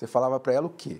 Você falava para ela o quê?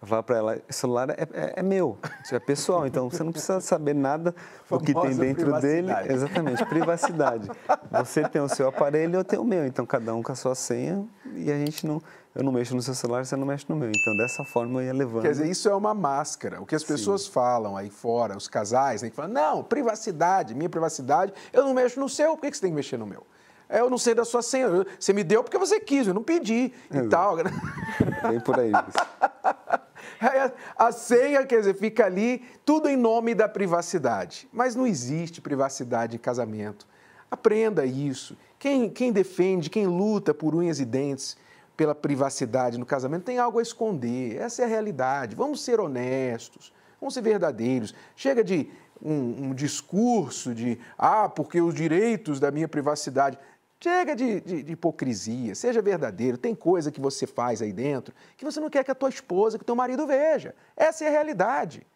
Eu falava para ela, o celular é, é, é, meu, isso é pessoal, então você não precisa saber nada do que tem dentro dele. Exatamente, privacidade. Você tem o seu aparelho, eu tenho o meu, então cada um com a sua senha e a gente não, eu não mexo no seu celular, você não mexe no meu. Então dessa forma eu ia levando. Quer dizer, isso é uma máscara. O que as pessoas Sim. falam aí fora, os casais, né, que falam, não, privacidade, minha privacidade, eu não mexo no seu, por que você tem que mexer no meu? É, eu não sei da sua senha. Você me deu porque você quis, eu não pedi e tal. Bem por aí. A senha, quer dizer, fica ali, tudo em nome da privacidade. Mas não existe privacidade em casamento. Aprenda isso. Quem, quem defende, quem luta por unhas e dentes pela privacidade no casamento tem algo a esconder. Essa é a realidade. Vamos ser honestos, vamos ser verdadeiros. Chega de um, um discurso de, ah, porque os direitos da minha privacidade. Chega de, de, de, hipocrisia, seja verdadeiro. Tem coisa que você faz aí dentro que você não quer que a tua esposa, que o teu marido veja. Essa é a realidade.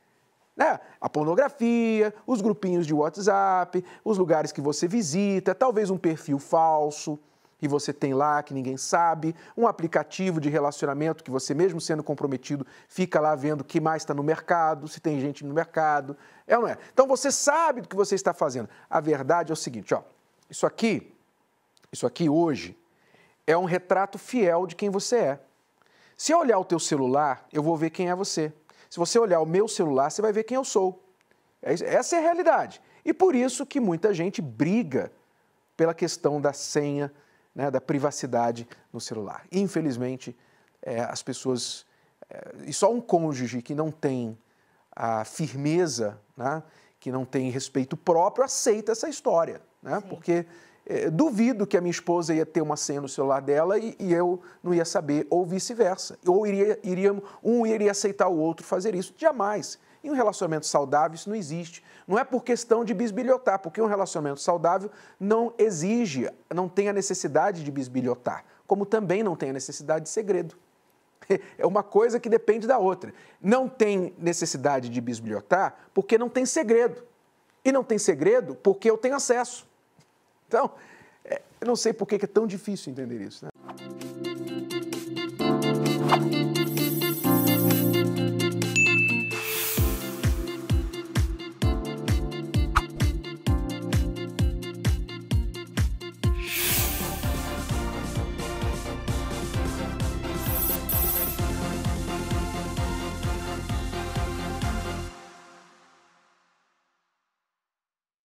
Né? A pornografia, os grupinhos de WhatsApp, os lugares que você visita, talvez um perfil falso que você tem lá que ninguém sabe, um aplicativo de relacionamento que você, mesmo sendo comprometido, fica lá vendo o que mais está no mercado, se tem gente no mercado. É ou não é? Então você sabe do que você está fazendo. A verdade é o seguinte: ó, isso aqui isso aqui hoje, é um retrato fiel de quem você é. Se eu olhar o teu celular, eu vou ver quem é você. Se você olhar o meu celular, você vai ver quem eu sou. É essa é a realidade. E por isso que muita gente briga pela questão da senha, né, da privacidade no celular. Infelizmente, é, as pessoas. É, e só um cônjuge que não tem a firmeza, né, que não tem respeito próprio, aceita essa história. Né, porque é, duvido que a minha esposa ia ter uma senha no celular dela e, e eu não ia saber, ou vice-versa. Ou iria, iria, um iria aceitar o outro fazer isso. Jamais. Em um relacionamento saudável, isso não existe. Não é por questão de bisbilhotar, porque um relacionamento saudável não exige, não tem a necessidade de bisbilhotar, como também não tem a necessidade de segredo. É uma coisa que depende da outra. Não tem necessidade de bisbilhotar porque não tem segredo. E não tem segredo porque eu tenho acesso. Então, é, eu não sei por que é tão difícil entender isso. Né?